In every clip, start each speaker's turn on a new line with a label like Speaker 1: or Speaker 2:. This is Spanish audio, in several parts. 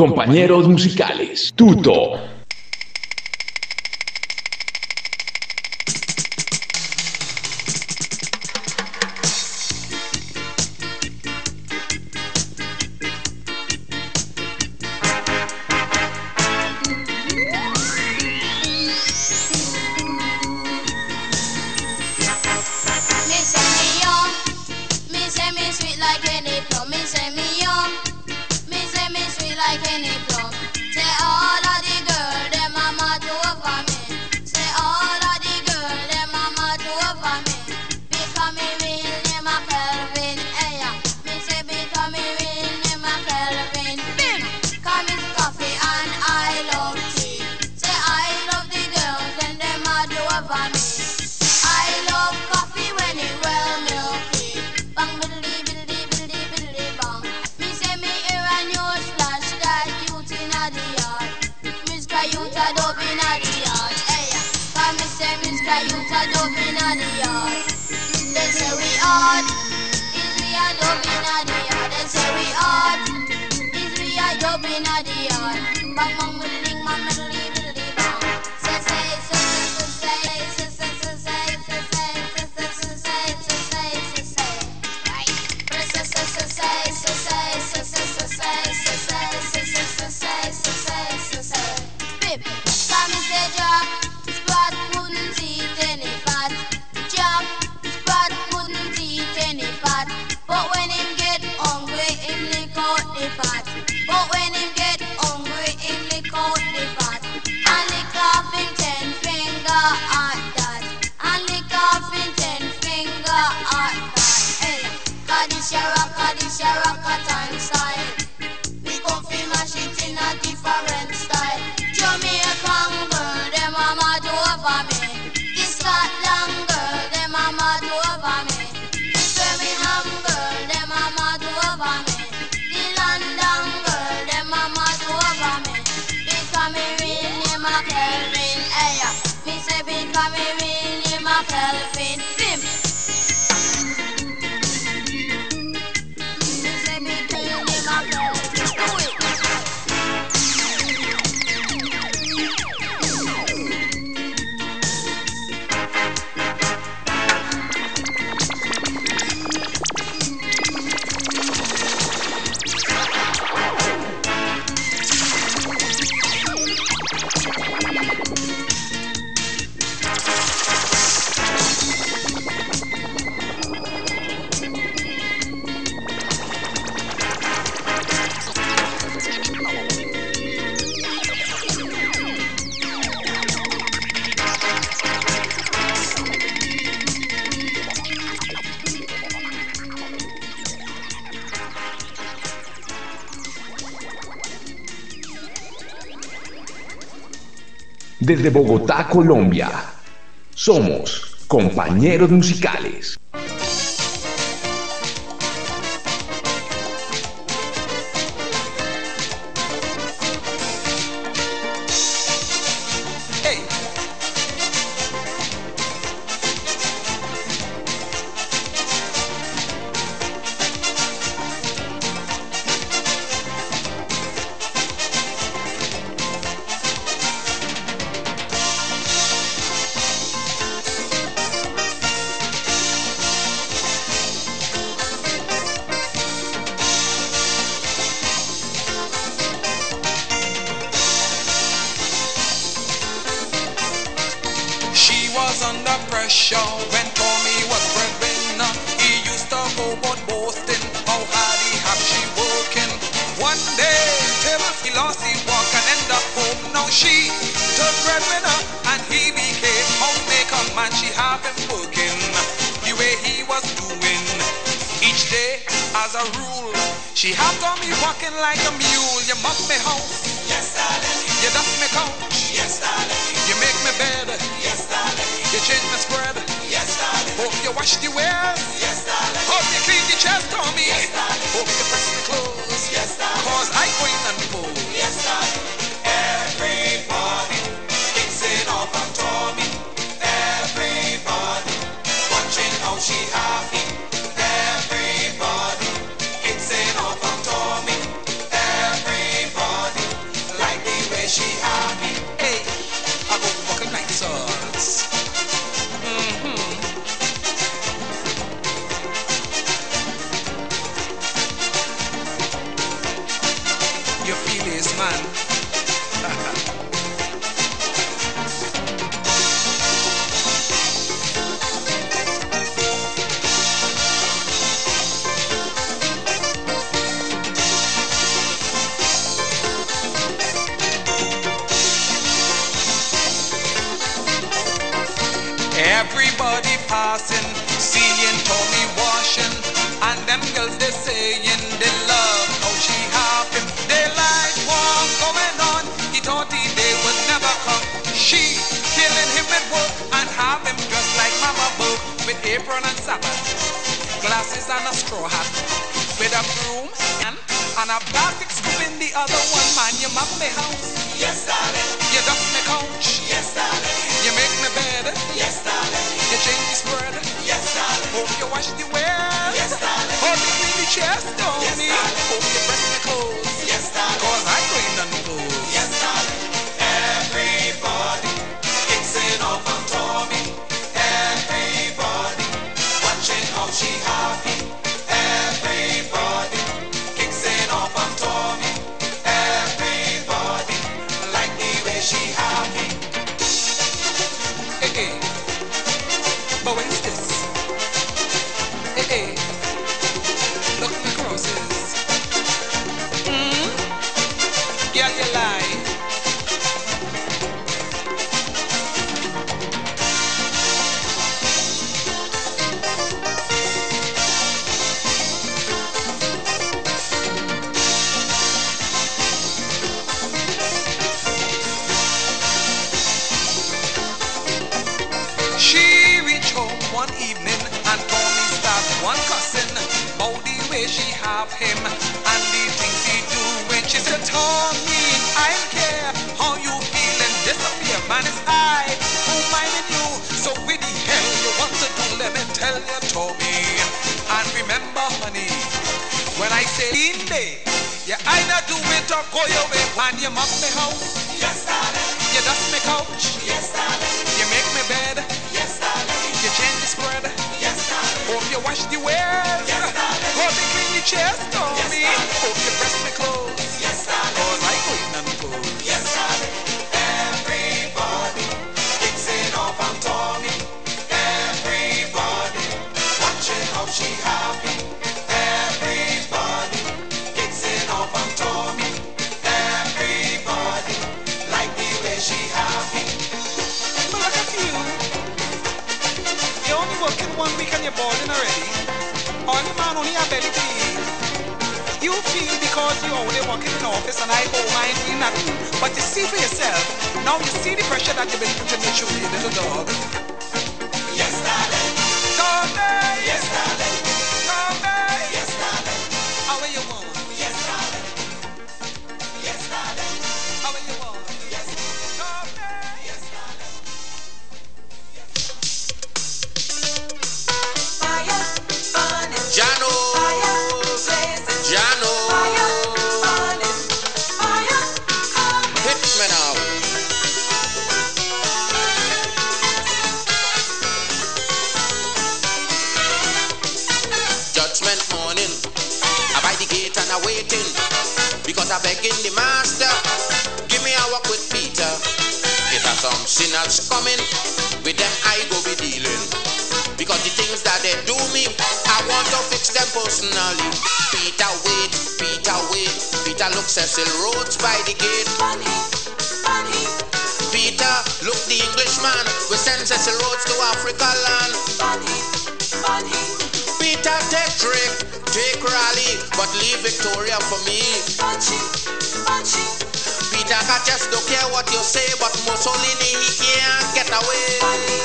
Speaker 1: Compañeros musicales, Tuto.
Speaker 2: lutar dominar They say we are? Israel dominar They say we are? Israel dominar Bang bang muling mamerling different style. Jamaican girl, them mama do over me. The Scotland I'm in my telephone.
Speaker 1: Desde Bogotá, Colombia. Somos compañeros musicales.
Speaker 3: Yeah, I not do winter go your way. When you mop me house.
Speaker 4: Yes, darling.
Speaker 3: You dust me couch.
Speaker 4: Yes, darling.
Speaker 3: You make me bed.
Speaker 4: Yes, darling.
Speaker 3: You change the spread.
Speaker 4: Yes, darling.
Speaker 3: Hope you wash the wear.
Speaker 4: Yes, darling.
Speaker 3: Hope you clean the chest on
Speaker 4: yes,
Speaker 3: me. Hope you press me close. because you are only working in office and I go mind doing nothing. But you see for yourself, now you see the pressure that you've been putting into through, little dog.
Speaker 5: Yesterday. Yesterday. Yesterday. and a waiting. Because I begging the master, give me a walk with Peter. If I some sinners coming, with them I go be dealing. Because the things that they do me, I want to fix them personally. Peter wait, Peter wait. Peter look Cecil Rhodes by the gate.
Speaker 6: Funny, funny.
Speaker 5: Peter look the Englishman. We send Cecil Rhodes to Africa land.
Speaker 6: Funny, funny.
Speaker 5: Peter take Drake, take Raleigh, but leave Victoria for me.
Speaker 6: punchy, punchy,
Speaker 5: Peter just don't care what you say, but Mussolini he can't get away.
Speaker 6: bunny.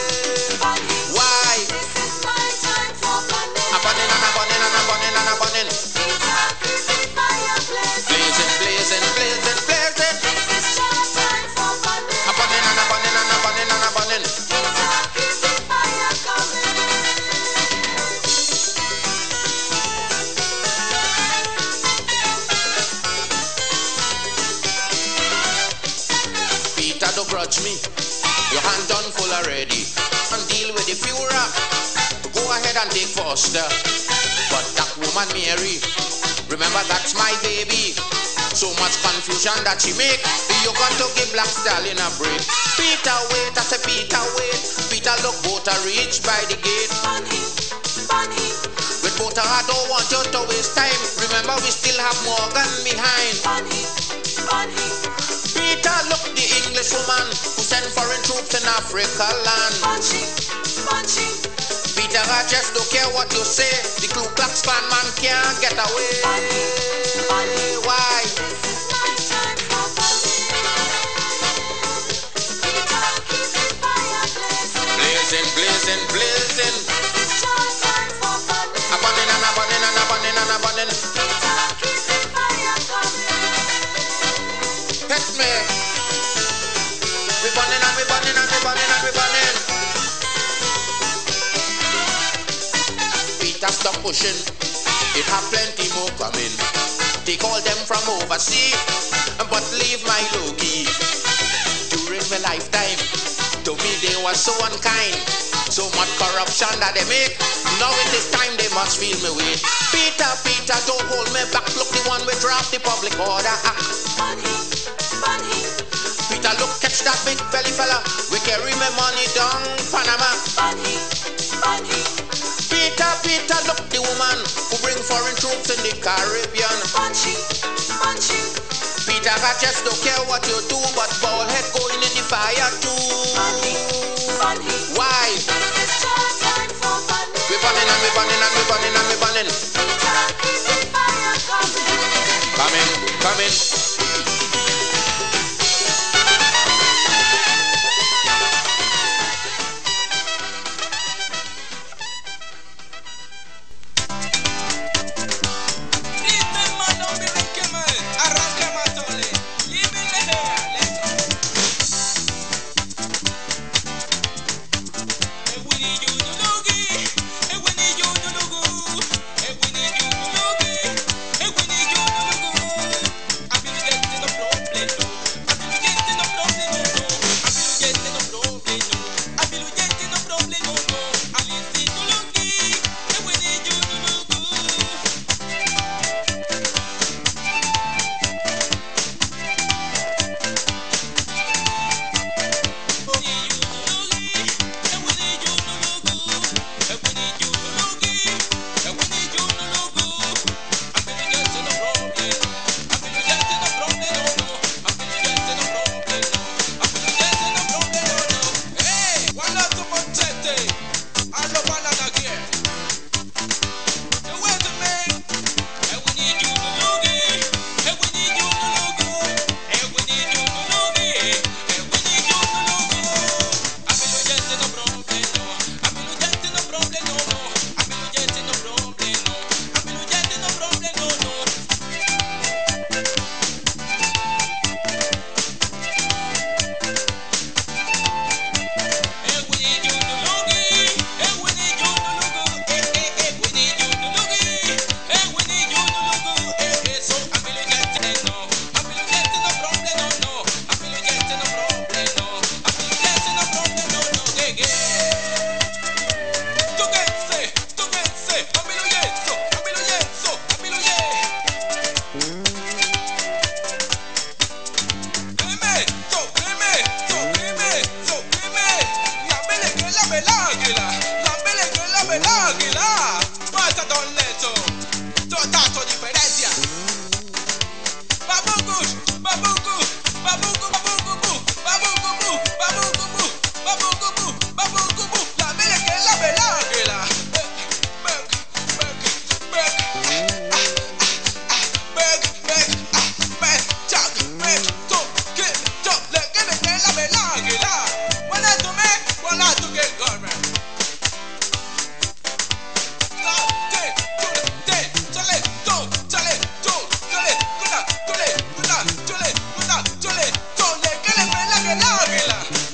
Speaker 5: Why? Go and take Foster. But that woman Mary, remember that's my baby. So much confusion that she make. You got to give Black Stallion a break. Peter, wait, I say Peter, wait. Peter, look, boat are reached by the gate.
Speaker 6: Bunny, bunny,
Speaker 5: With boat I don't want you to waste time. Remember, we still have Morgan behind.
Speaker 6: bunny, bunny,
Speaker 5: Peter, look, the English woman who sent foreign troops in Africa land.
Speaker 6: punchy, punchy,
Speaker 5: I just don't care what you say. The Ku Klux Klan man can't get away. Why?
Speaker 6: Blazing,
Speaker 5: blazing, blazing. And and and. Hit me. We burning and we burning and we burning and we burning. Peter, stop pushing. It have plenty more coming. They call them from overseas, but leave my loogie. During my lifetime, to me they were so unkind. So much corruption that they make. Now it is time they must feel me weight. Peter, Peter, don't hold me back. Look, the one we draft the public order ah. act.
Speaker 6: Bunny, bunny,
Speaker 5: Peter, look, catch that big belly fella. We carry my money down Panama.
Speaker 6: bunny, bunny,
Speaker 5: Peter, Peter, look, the woman who bring foreign troops in the Caribbean.
Speaker 6: punchy, punchy,
Speaker 5: Peter, I just don't care what you do, but ball head going in the fire too.
Speaker 6: bunny, bunny.
Speaker 5: Why?
Speaker 6: Is your time for bunny.
Speaker 5: We burning and we burning and we burning and we burning.
Speaker 6: Peter, keep the fire coming.
Speaker 5: Coming, coming.
Speaker 1: Yeah.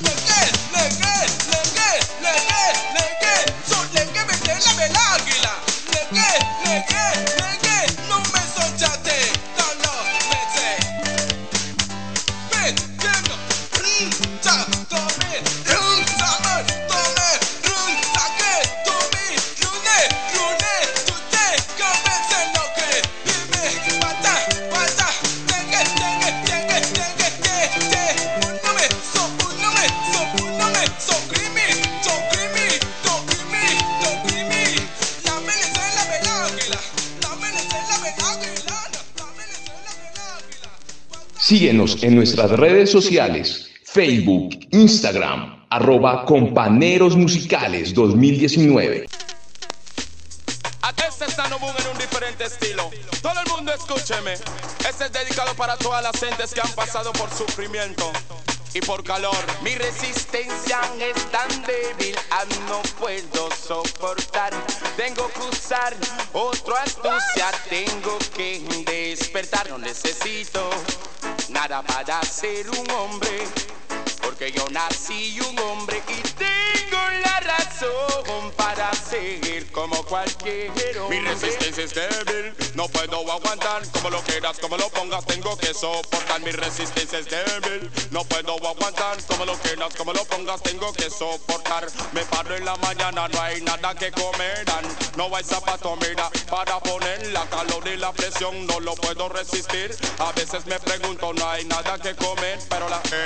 Speaker 1: En nuestras redes sociales, Facebook, Instagram, arroba Companeros Musicales 2019.
Speaker 7: Aquí se está Boom en un diferente estilo. Todo el mundo escúcheme. Este es dedicado para todas las gentes que han pasado por sufrimiento y por calor. Mi resistencia es tan débil, ah, no puedo soportar. Tengo que usar otro astucia, tengo que despertar. No necesito nada para ser un hombre, porque yo nací un hombre y tengo la razón para seguir como cualquier hombre. Mi resistencia es débil, no puedo aguantar. Como lo quieras, como lo pongas, tengo que soportar. Mi resistencia es débil, no puedo aguantar. Como lo quieras, como lo pongas, tengo que soportar. Me paro en la mañana, no hay nada que comerán. No hay zapato, mira, para poner la calor y la presión, no lo puedo resistir. A veces me pregunto, no hay nada que comer, pero la que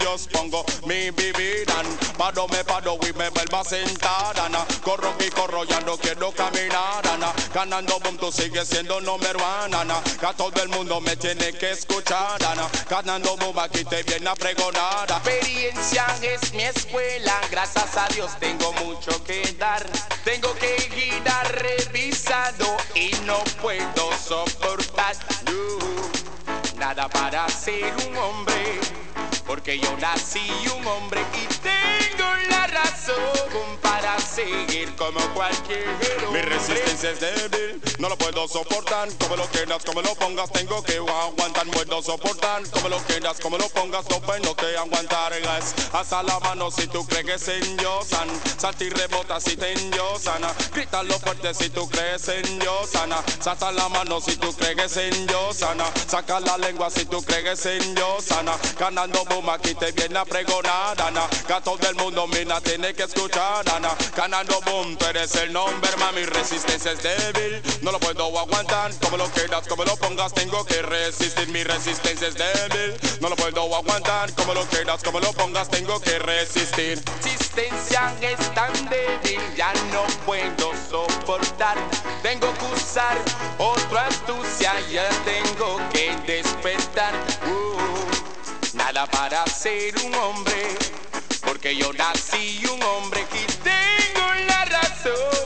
Speaker 7: yo pongo mi bebida. Paro, me paro y me vuelvo a sentar, Ana. Corro y corro, ya no quiero caminar, Ana. Ganando boom, tú sigues siendo número uno, Ana. Que todo el mundo me tiene que escuchar, Ana. Ganando boom, aquí te viene a pregonar. Experiencia es mi escuela, gracias a Dios tengo mucho que dar. Tengo que guiar revisado y no puedo soportar. nada para ser un hombre, porque yo nací un hombre y tengo la razón para seguir como cualquier hombre. Mi resistencia es débil, no lo puedo soportar. Como lo quieras, como lo pongas, tengo que aguantar. Puedo soportar, como lo quieras, como lo pongas, no puedo que aguantar. Es hasta la mano si tú crees que es en yo, san. Salta y rebota si te sana. Grítalo fuerte si tú crees en yo, sana. Salta la mano si tú crees en yo, sana. Saca la lengua si tú crees en yo, sana. Ganando boom, aquí te viene a pregonar, Ana. Que a todo el mundo, mina, tiene que escuchar, Ana. Ganando boom, tú eres el nombre, mami. Resistencia es débil, no lo puedo aguantar. Como lo quieras, como lo pongas, tengo que resistir. Mi resistencia es débil, no lo puedo aguantar. Como lo quieras, como lo pongas, tengo que resistir. Resistencia es tan débil, ya no puedo soportar. Tengo que usar otra astucia, ya tengo que despertar. Uh, nada para ser un hombre, porque yo nací un hombre y tengo la razón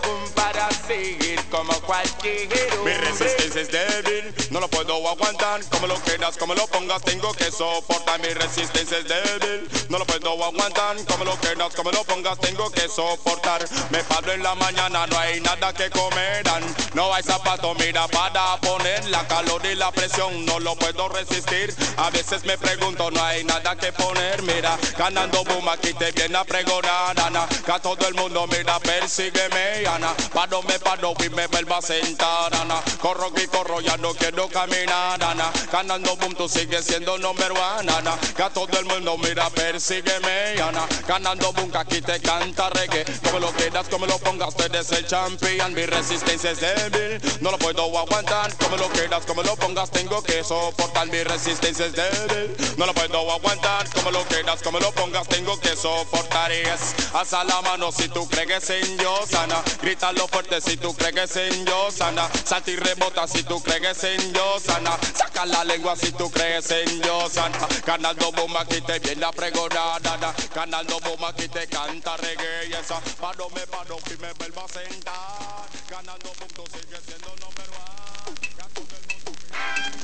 Speaker 7: como cualquier hombre. Mi resistencia es débil, no lo puedo aguantar. Como lo quieras, como lo pongas, tengo que soportar. Mi resistencia es débil, no lo puedo aguantar. Como lo quieras, como lo pongas, tengo que soportar. Me paro en la mañana, no hay nada que comerán. No hay zapato, mira, para poner la calor y la presión, no lo puedo resistir. A veces me pregunto, no hay nada que poner, mira. Ganando boom, aquí te viene a pregonar, Ana. Que a todo el mundo, mira, persígueme, Ana. Paro, me paro y me vuelvo a sentar, Ana. Corro y corro, ya no quiero caminar, Ana. Ganando boom, tú sigues siendo number one, Ana. Que a todo el mundo, mira, persígueme, Ana. Ganando boom, que aquí te canta reggae. Como lo quieras, como lo pongas, tú eres el champion. Mi resistencia es débil, no lo puedo aguantar. Como lo quieras, como lo pongas, tengo que soportar. Mi resistencia es débil, no lo puedo aguantar. Como lo quieras, como lo pongas, tengo que soportar. Y es hasta la mano si tú crees que es en yo, sana. Grítalo fuerte si tú crees que es en sana. Salta y rebota si tú crees en yo, sana. Saca la lengua si tú crees en yo, sana. Ganando bomba aquí te viene a pregonar, nada. Ganando bomba aquí te canta reggae, y esa. Paro, me paro y me vuelvo a sentar. Bomba tú sigues siendo number one.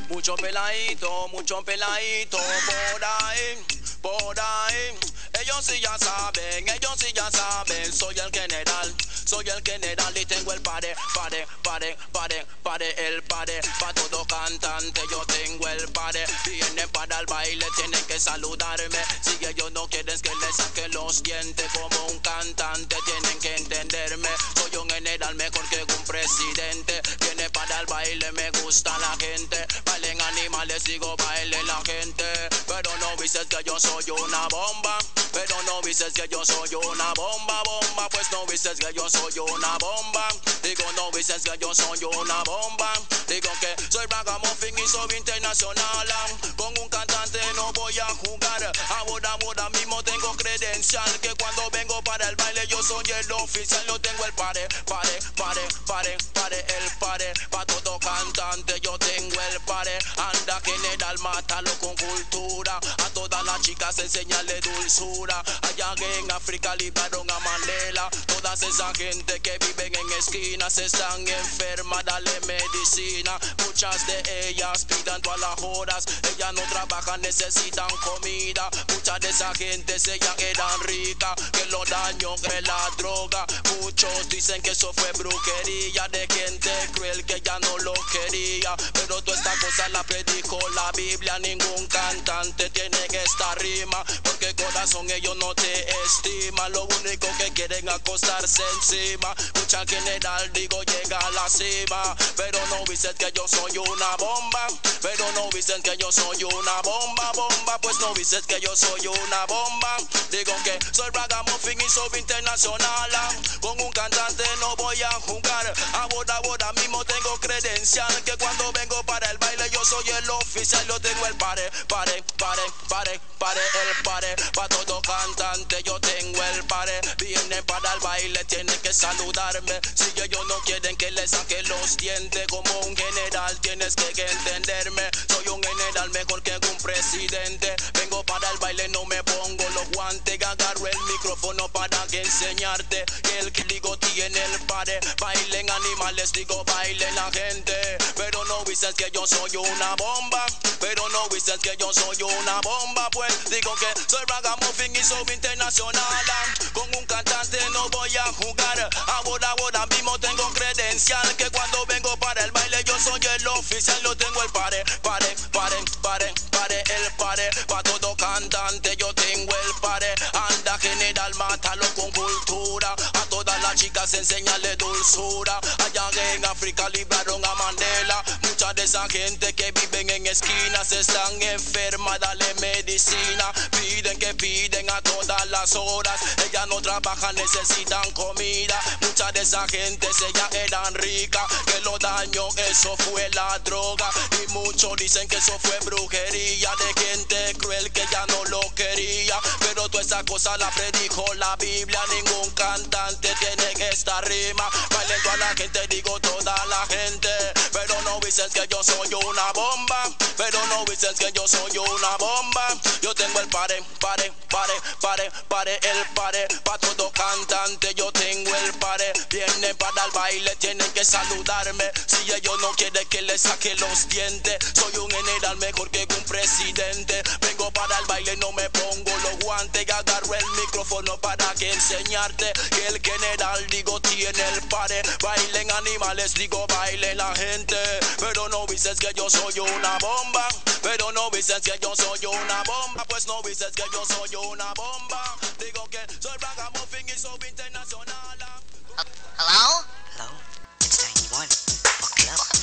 Speaker 8: Mucho peladito, mucho peladito por ahí, por ahí. Ellos sí ya saben, ellos sí ya saben. Soy el general, soy el general y tengo el pare, pare, pare, pare, pare, el pare. Pa' todo cantante yo tengo el pare. Vienen para el baile, tienen que saludarme. Si ellos no quieren que les saque los dientes como un cantante, tienen que entenderme. Soy un general mejor que un presidente. Viene para el baile, me gusta la gente. Bailen animales, sigo baile la gente. Pero no dices que yo soy una bomba. Pero no dices que yo soy una bomba, bomba. Pues no dices que yo soy una bomba. Digo, no dices que yo soy una bomba. Digo que soy ragamuffin y soy internacional. Con un cantante no voy a jugar. Ahora, ahora mismo tengo credencial. Que cuando vengo para el baile yo soy el oficial. Yo tengo el pare, pare, pare, pare, pare, el pare. Pa' todo cantante yo thing el pare. Anda general general, mátalo con cultura. A todas las chicas enseñale dulzura. Allá en África libraron a Mandela. Todas esa gente que viven en esquinas están enfermas, dale medicina. Muchas de ellas pidan todas las horas. Ellas no trabajan, necesitan comida. Muchas de esa gente ya eran ricas. Que lo daño es la droga. Muchos dicen que eso fue brujería de gente cruel que ya no lo quería. Pero esta cosa la predicó la Biblia. Ningún cantante tiene esta rima. Porque corazón ellos no te estiman. Lo único que quieren acostarse encima. Mucha general, digo, llega a la cima. Pero no dicen que yo soy una bomba. Pero no dicen que yo soy una bomba, bomba. Pues no dicen que yo soy una bomba. Digo que soy ragamuffin y soy internacional. Con un cantante no voy a jugar. Ahora, ahora mismo tengo credencial. Que cuando vengo para el baile yo soy el oficial. Yo tengo el pare, pare, pare, pare, pare, el pare. Para todo cantante yo tengo el pare. Vienen para el baile, tienen que saludarme. Si ellos no quieren que les saque los dientes como un general, tienes que entenderme. Soy un general mejor que un presidente. Vengo para el baile, no me pongo los guantes. Agarro el micrófono para que enseñarte que el que digo tiene el pare. Bailen animales, digo baile la gente. Pero no dices que yo soy una bomba. Pero no dices que yo soy una bomba. Pues digo que soy ragamuffin y soy internacional. Con un cantante no voy a jugar. Ahora, ahora mismo tengo credencial. Que cuando vengo para el baile yo soy el oficial. Yo tengo el pare, pare, pare, pare, pare, el pare. Pa' todo cantante yo tengo el pare. Anda general, mátalo con cultura. Chicas enseñale dulzura. Allá en África libraron a Mandela. Mucha de esa gente que viven en esquinas están enfermas, dale medicina. Piden que piden a todas las horas. Ellas no trabajan, necesitan comida. Mucha de esa gente ya eran ricas. Que lo daño, eso fue la droga. Y muchos dicen que eso fue brujería de gente cruel que ya no lo quería. Pero toda esa cosa la predijo la Biblia. Ningún cantante tiene esta rima. Bailando a la gente, digo toda la gente. Pero no dices que yo soy una bomba. Pero no dices que yo soy una bomba. Yo tengo el pare, pare, pare, pare, pare, el pare. Pa' todo cantante yo tengo el. Vienen para el baile, tienen que saludarme. Si ellos no quieren que les saque los dientes. Soy un general mejor que un presidente. Vengo para el baile, no me pongo los guantes. Agarro el micrófono para que enseñarte que el general, digo, tiene el pare. Bailen animales, digo, baile la gente. Pero no dices que yo soy una bomba. Pero no dices que yo soy una bomba. Pues no dices que yo soy una bomba. Digo que soy ragamuffin y soy internacional.
Speaker 9: Hello?
Speaker 10: Hello? It's 91. Buckle up.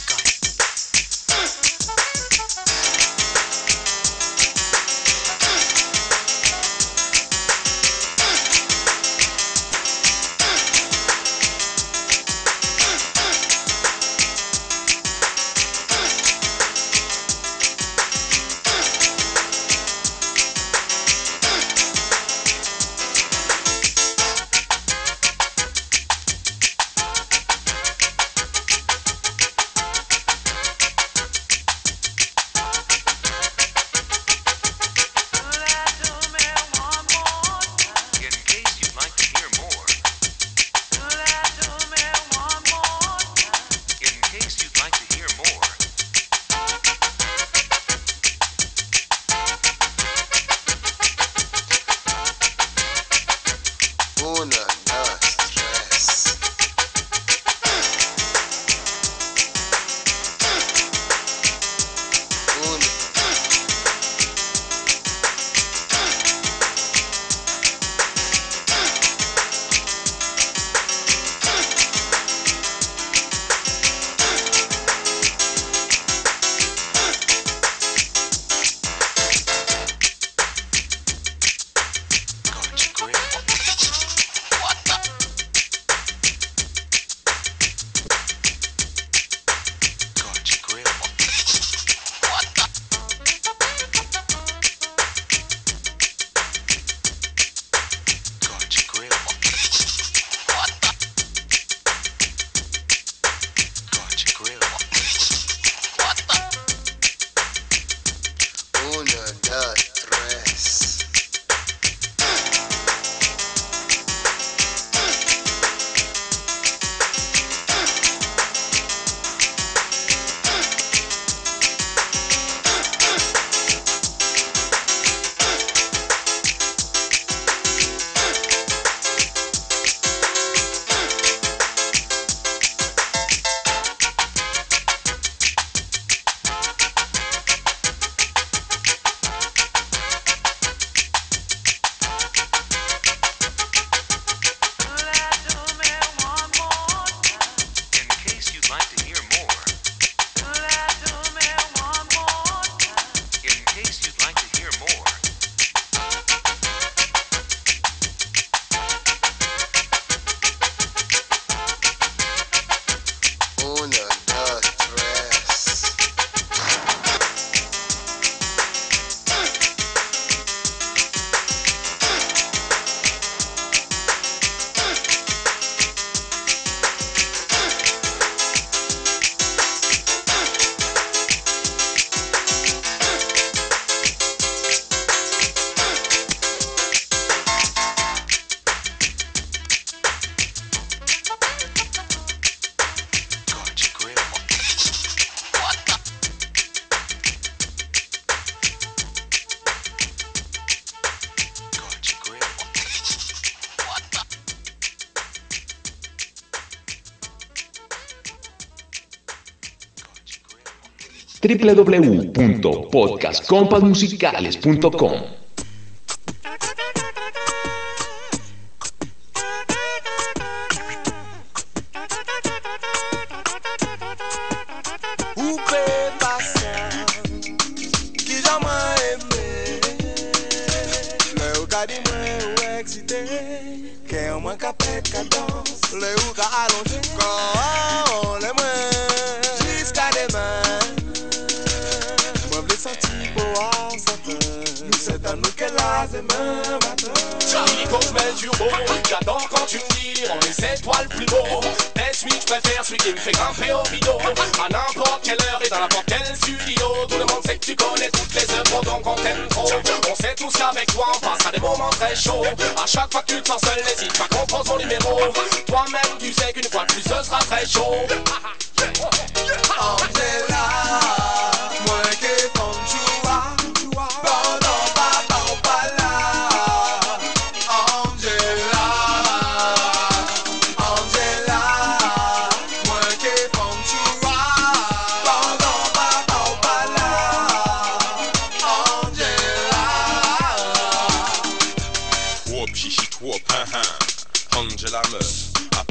Speaker 1: www.podcastcompasmusicales.com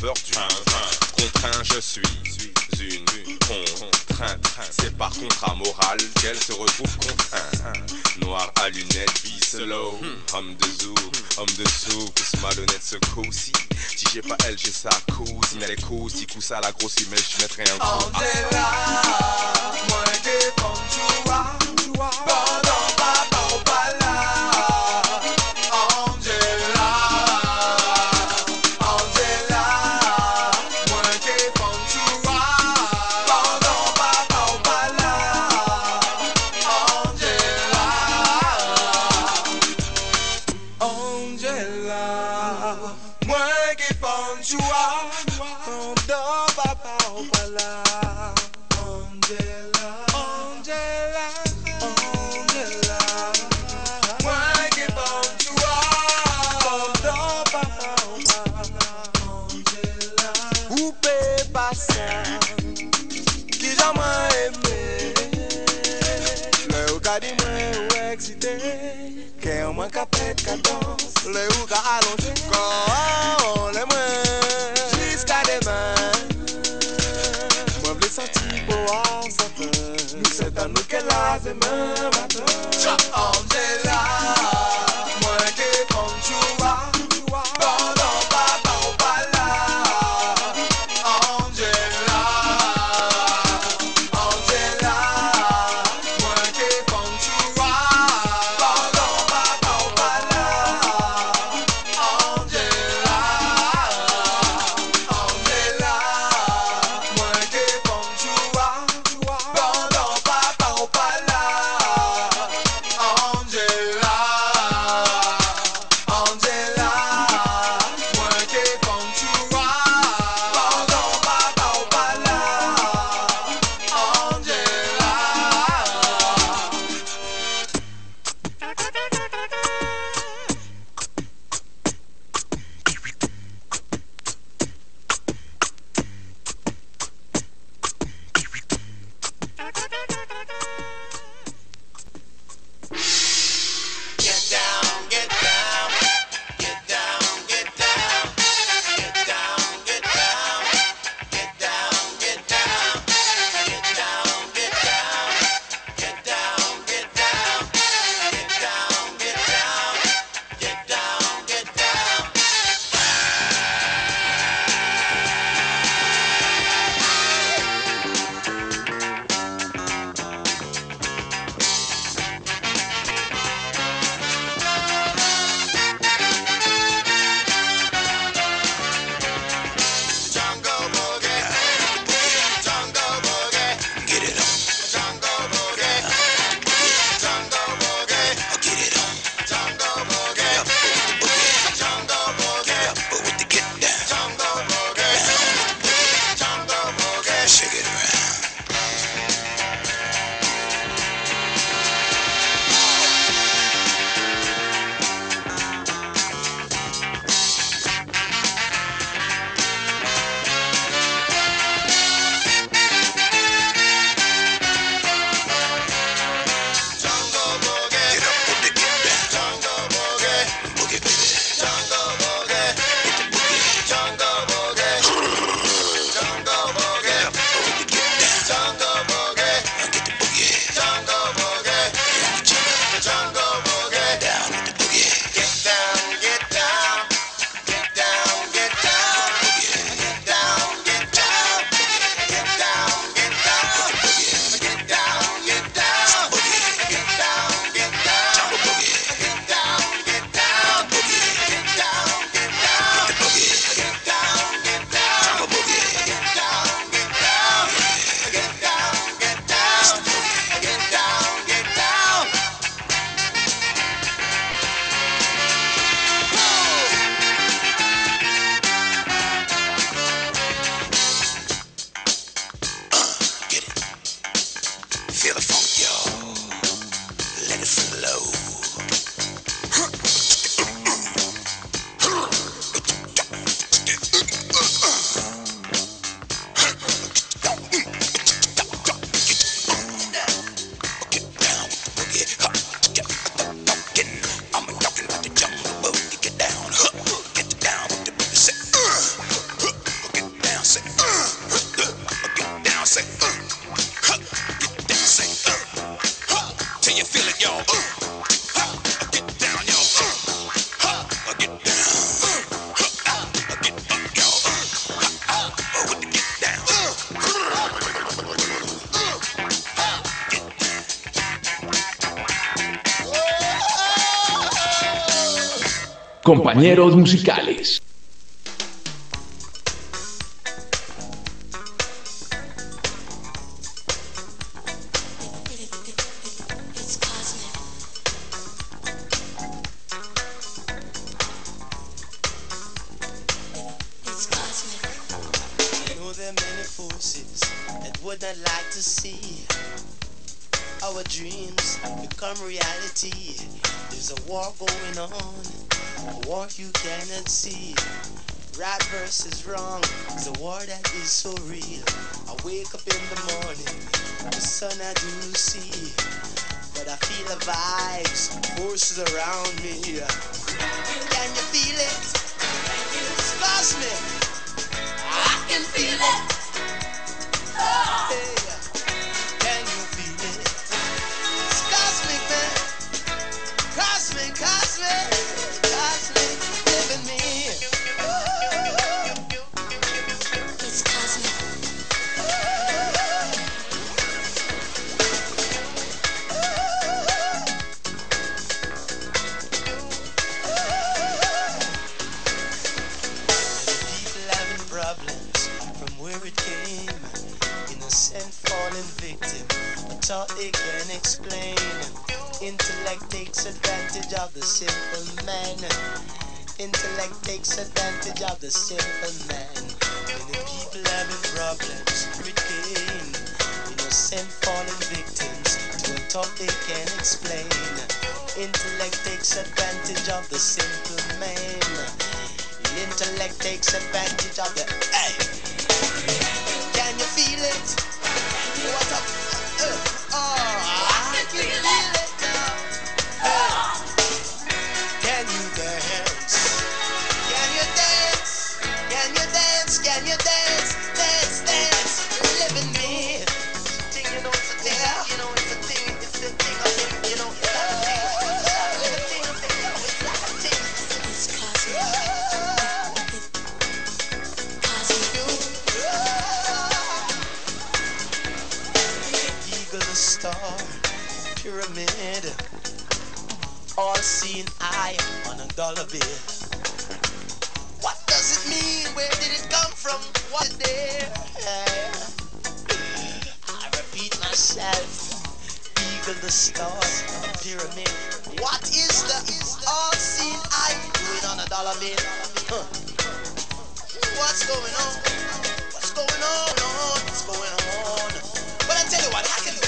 Speaker 11: contraint, je suis une contrainte. C'est par contrat moral qu'elle se retrouve contrainte. Noir à lunettes, vie slow, homme de zoo, homme de sou, pousse malhonnête ce aussi. Si j'ai pas elle, j'ai sa cousine. Elle est cool, si coup ça la grosse mais je mettrai un coup.
Speaker 12: On est là, moi
Speaker 1: compañeros musicales.
Speaker 13: Going on, a war you cannot see. Right versus wrong is a war that is so real. I wake up in the morning, the sun I do see, but I feel the vibes, forces around me. Can you feel it? It's cosmic. I can feel it. Takes advantage of the simple man. Intellect takes advantage of the simple man. Many people having problems it came. Innocent fallen victims to a thought they can't explain. Intellect takes advantage of the simple man. Intellect takes advantage of the. Hey! Can you feel it? What up? Uh, oh, I can feel it all seeing eye on a dollar bill. What does it mean? Where did it come from? What there? I repeat myself. Eagle, the star, pyramid. What is the all seeing eye doing on a dollar bill? Huh. What's going on? What's going on? on? What's going on? But I tell you what, I. Can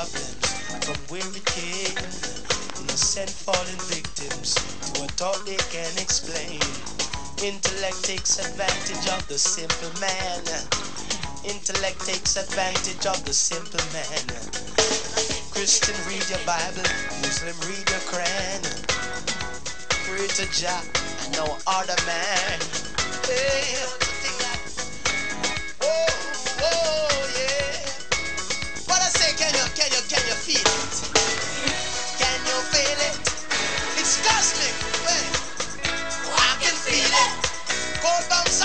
Speaker 13: problems from where it came. Innocent fallen victims to a thought they can explain. Intellect takes advantage of the simple man. Intellect takes advantage of the simple man. Christian, read your Bible. Muslim, read your Quran. Pray to and no other man. Hey, Recordam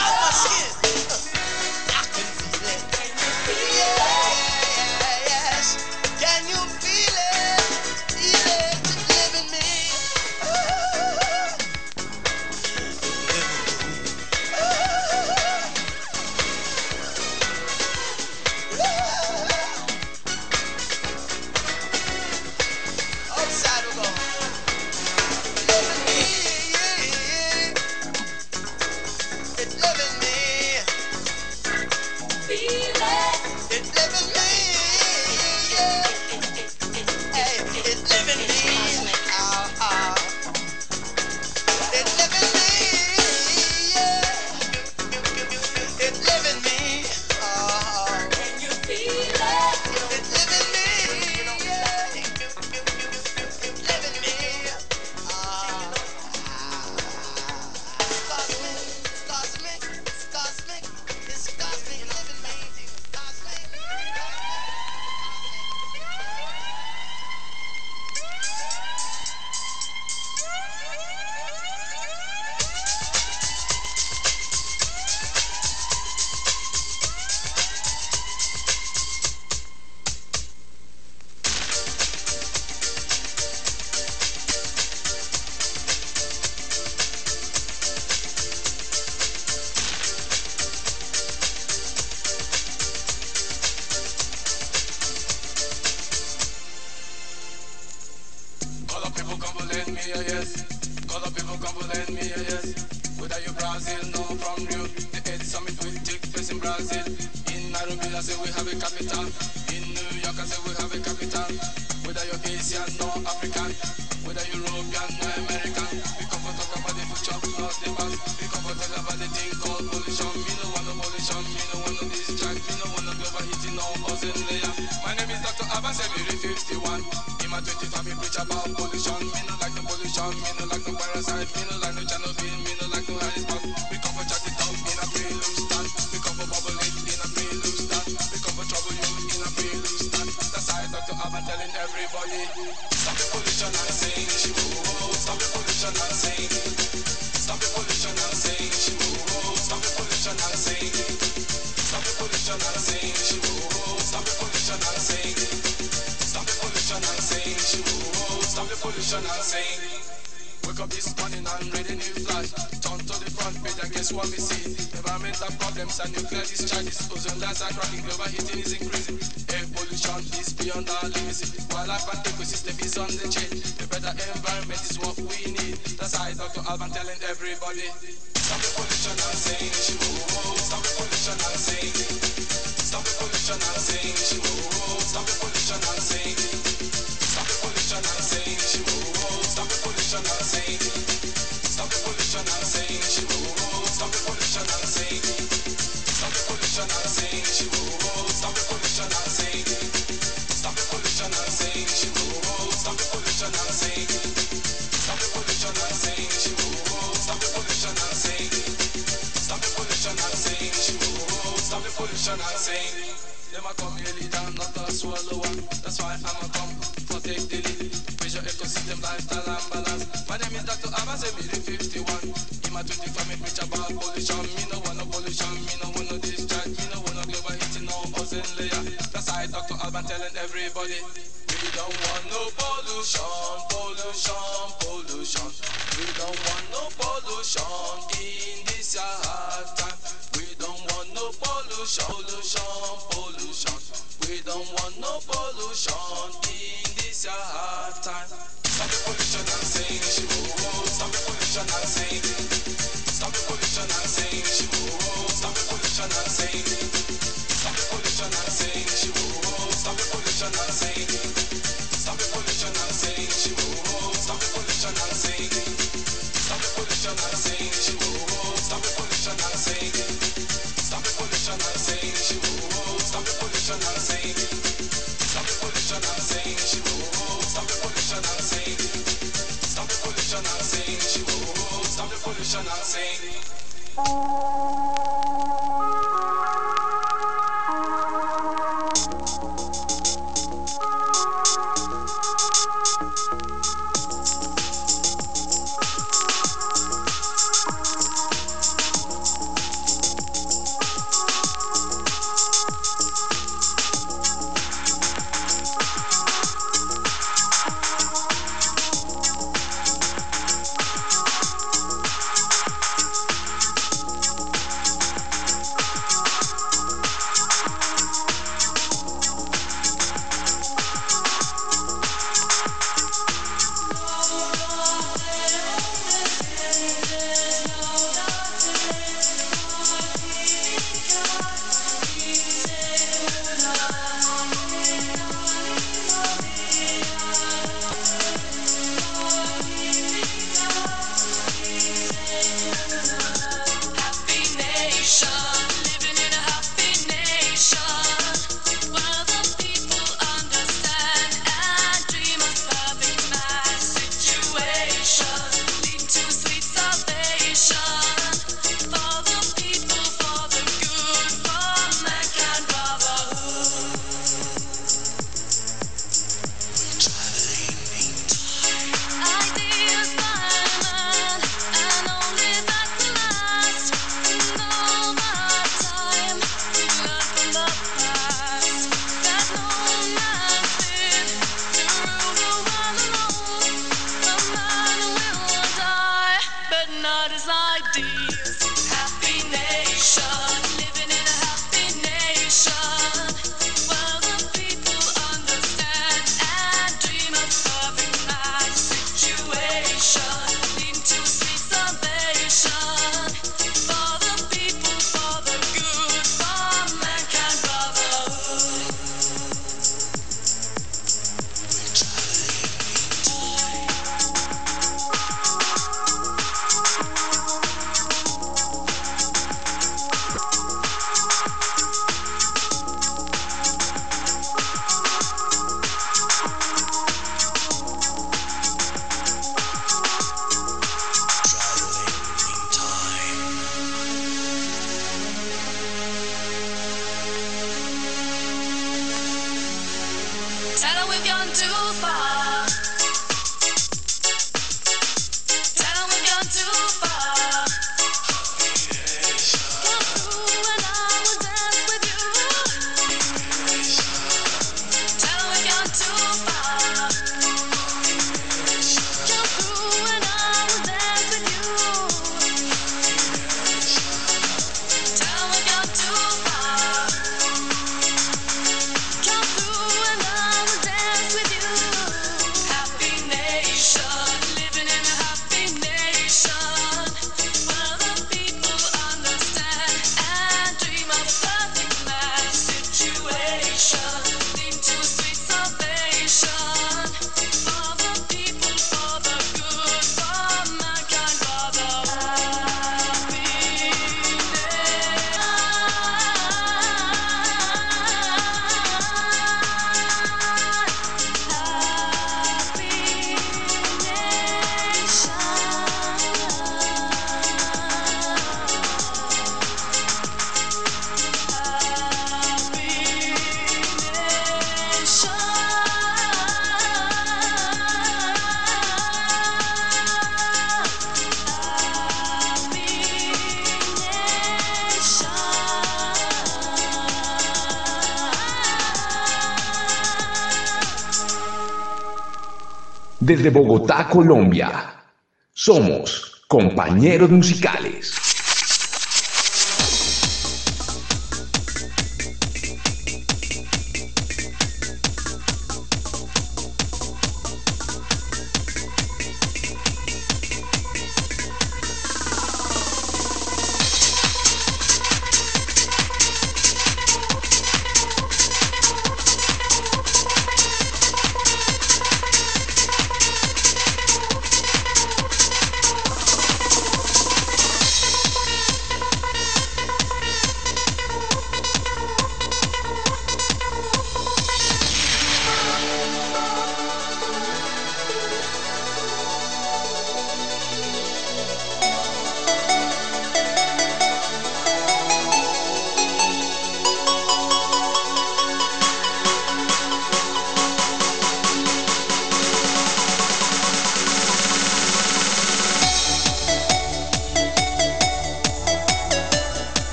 Speaker 13: and I
Speaker 14: sing. Them a come early down, not a swallower. That's why I'ma come for take the lead. Visual ecosystem, lifestyle and balance. My name is Dr. Abase, me 51. In my 25, me preach about pollution. Me no wanna pollution, me no wanna discharge. Me no want no global heating, no ozone layer. That's why Dr. Alban telling everybody. gone too far.
Speaker 1: Desde Bogotá, Colombia. Somos compañeros musicales.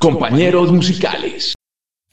Speaker 1: Compañeros musicales.